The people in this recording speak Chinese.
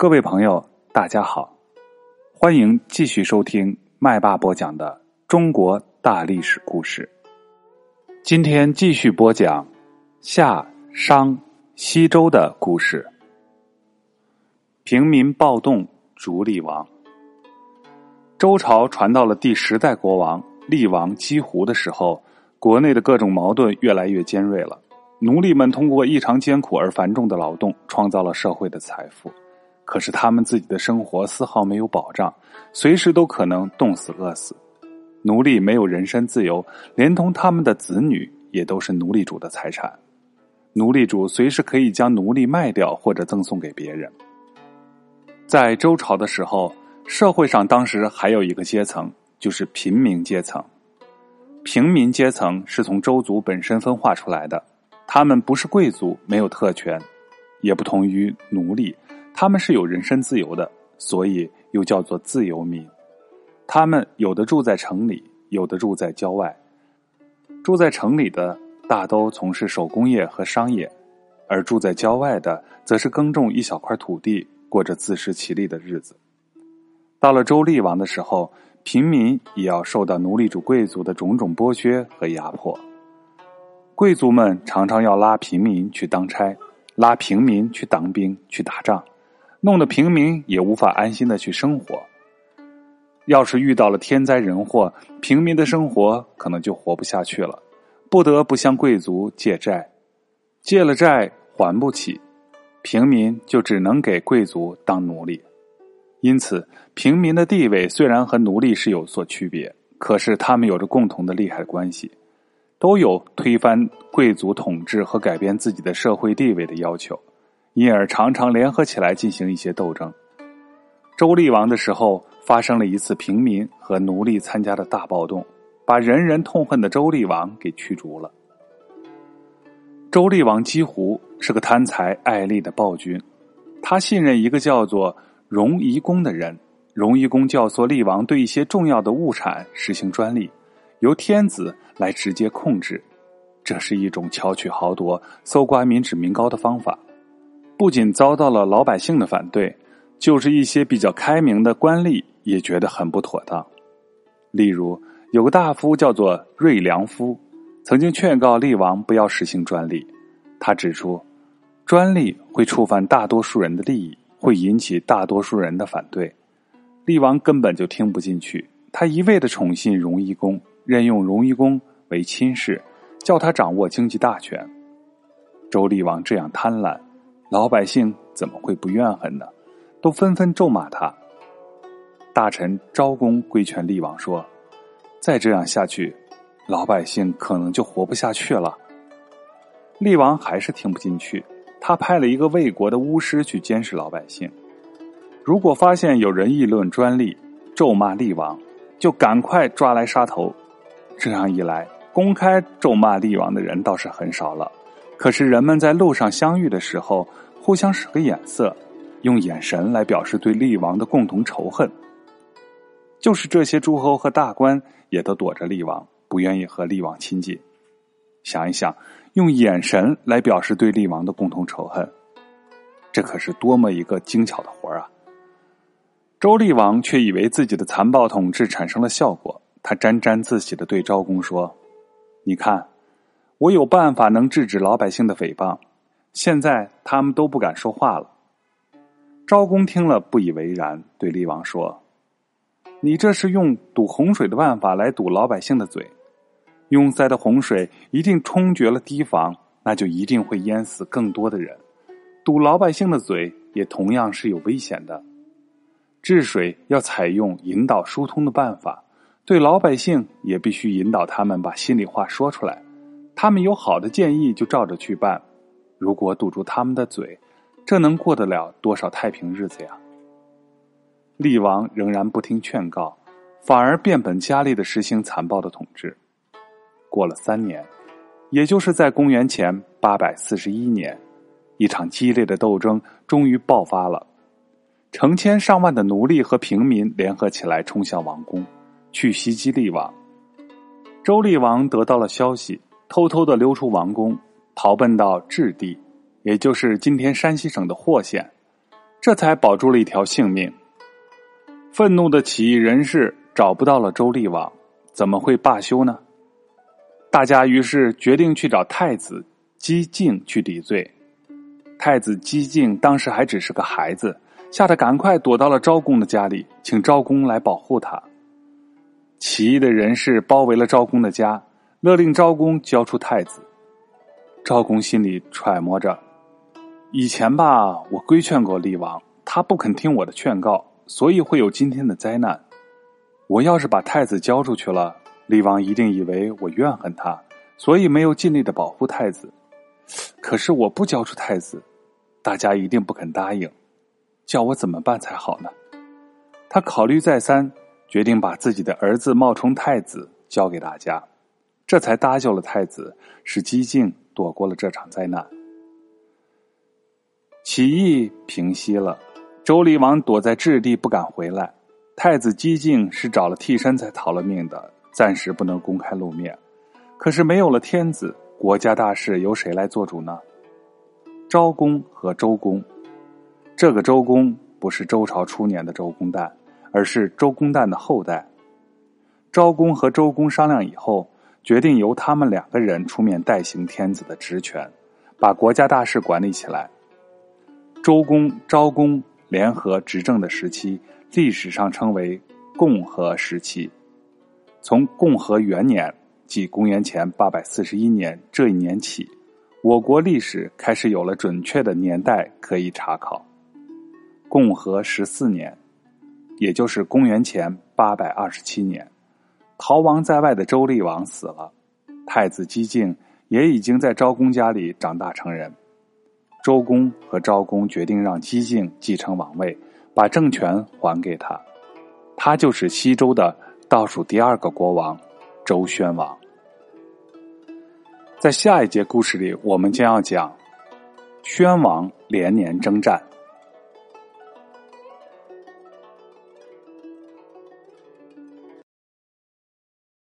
各位朋友，大家好，欢迎继续收听麦霸播讲的中国大历史故事。今天继续播讲夏商西周的故事。平民暴动逐厉王。周朝传到了第十代国王厉王姬胡的时候，国内的各种矛盾越来越尖锐了。奴隶们通过异常艰苦而繁重的劳动，创造了社会的财富。可是他们自己的生活丝毫没有保障，随时都可能冻死饿死。奴隶没有人身自由，连同他们的子女也都是奴隶主的财产。奴隶主随时可以将奴隶卖掉或者赠送给别人。在周朝的时候，社会上当时还有一个阶层，就是平民阶层。平民阶层是从周族本身分化出来的，他们不是贵族，没有特权，也不同于奴隶。他们是有人身自由的，所以又叫做自由民。他们有的住在城里，有的住在郊外。住在城里的大都从事手工业和商业，而住在郊外的则是耕种一小块土地，过着自食其力的日子。到了周厉王的时候，平民也要受到奴隶主贵族的种种剥削和压迫。贵族们常常要拉平民去当差，拉平民去当兵去打仗。弄得平民也无法安心的去生活。要是遇到了天灾人祸，平民的生活可能就活不下去了，不得不向贵族借债，借了债还不起，平民就只能给贵族当奴隶。因此，平民的地位虽然和奴隶是有所区别，可是他们有着共同的利害关系，都有推翻贵族统治和改变自己的社会地位的要求。因而常常联合起来进行一些斗争。周厉王的时候，发生了一次平民和奴隶参加的大暴动，把人人痛恨的周厉王给驱逐了。周厉王姬胡是个贪财爱利的暴君，他信任一个叫做荣夷公的人，荣夷公教唆厉王对一些重要的物产实行专利，由天子来直接控制，这是一种巧取豪夺、搜刮民脂民膏的方法。不仅遭到了老百姓的反对，就是一些比较开明的官吏也觉得很不妥当。例如，有个大夫叫做瑞良夫，曾经劝告厉王不要实行专利。他指出，专利会触犯大多数人的利益，会引起大多数人的反对。厉王根本就听不进去，他一味的宠信荣夷公，任用荣夷公为亲事，叫他掌握经济大权。周厉王这样贪婪。老百姓怎么会不怨恨呢？都纷纷咒骂他。大臣昭公规劝厉王说：“再这样下去，老百姓可能就活不下去了。”厉王还是听不进去，他派了一个魏国的巫师去监视老百姓。如果发现有人议论专利、咒骂厉王，就赶快抓来杀头。这样一来，公开咒骂厉王的人倒是很少了。可是人们在路上相遇的时候，互相使个眼色，用眼神来表示对厉王的共同仇恨。就是这些诸侯和大官也都躲着厉王，不愿意和厉王亲近。想一想，用眼神来表示对厉王的共同仇恨，这可是多么一个精巧的活儿啊！周厉王却以为自己的残暴统治产生了效果，他沾沾自喜的对昭公说：“你看。”我有办法能制止老百姓的诽谤，现在他们都不敢说话了。昭公听了不以为然，对厉王说：“你这是用堵洪水的办法来堵老百姓的嘴，拥塞的洪水一定冲决了堤防，那就一定会淹死更多的人。堵老百姓的嘴也同样是有危险的。治水要采用引导疏通的办法，对老百姓也必须引导他们把心里话说出来。”他们有好的建议就照着去办，如果堵住他们的嘴，这能过得了多少太平日子呀？厉王仍然不听劝告，反而变本加厉的实行残暴的统治。过了三年，也就是在公元前八百四十一年，一场激烈的斗争终于爆发了。成千上万的奴隶和平民联合起来冲向王宫，去袭击厉王。周厉王得到了消息。偷偷的溜出王宫，逃奔到质地，也就是今天山西省的霍县。这才保住了一条性命。愤怒的起义人士找不到了周厉王，怎么会罢休呢？大家于是决定去找太子姬敬去抵罪。太子姬敬当时还只是个孩子，吓得赶快躲到了昭公的家里，请昭公来保护他。起义的人士包围了昭公的家，勒令昭公交出太子。昭公心里揣摩着：以前吧，我规劝过厉王，他不肯听我的劝告，所以会有今天的灾难。我要是把太子交出去了，厉王一定以为我怨恨他，所以没有尽力的保护太子。可是我不交出太子，大家一定不肯答应，叫我怎么办才好呢？他考虑再三，决定把自己的儿子冒充太子交给大家，这才搭救了太子，使姬靖躲过了这场灾难。起义平息了，周厉王躲在质地不敢回来，太子姬靖是找了替身才逃了命的，暂时不能公开露面。可是没有了天子。国家大事由谁来做主呢？昭公和周公。这个周公不是周朝初年的周公旦，而是周公旦的后代。昭公和周公商量以后，决定由他们两个人出面代行天子的职权，把国家大事管理起来。周公、昭公联合执政的时期，历史上称为共和时期。从共和元年。即公元前八百四十一年这一年起，我国历史开始有了准确的年代可以查考。共和十四年，也就是公元前八百二十七年，逃亡在外的周厉王死了，太子姬敬也已经在昭公家里长大成人。周公和昭公决定让姬敬继承王位，把政权还给他，他就是西周的倒数第二个国王。周宣王，在下一节故事里，我们将要讲宣王连年征战。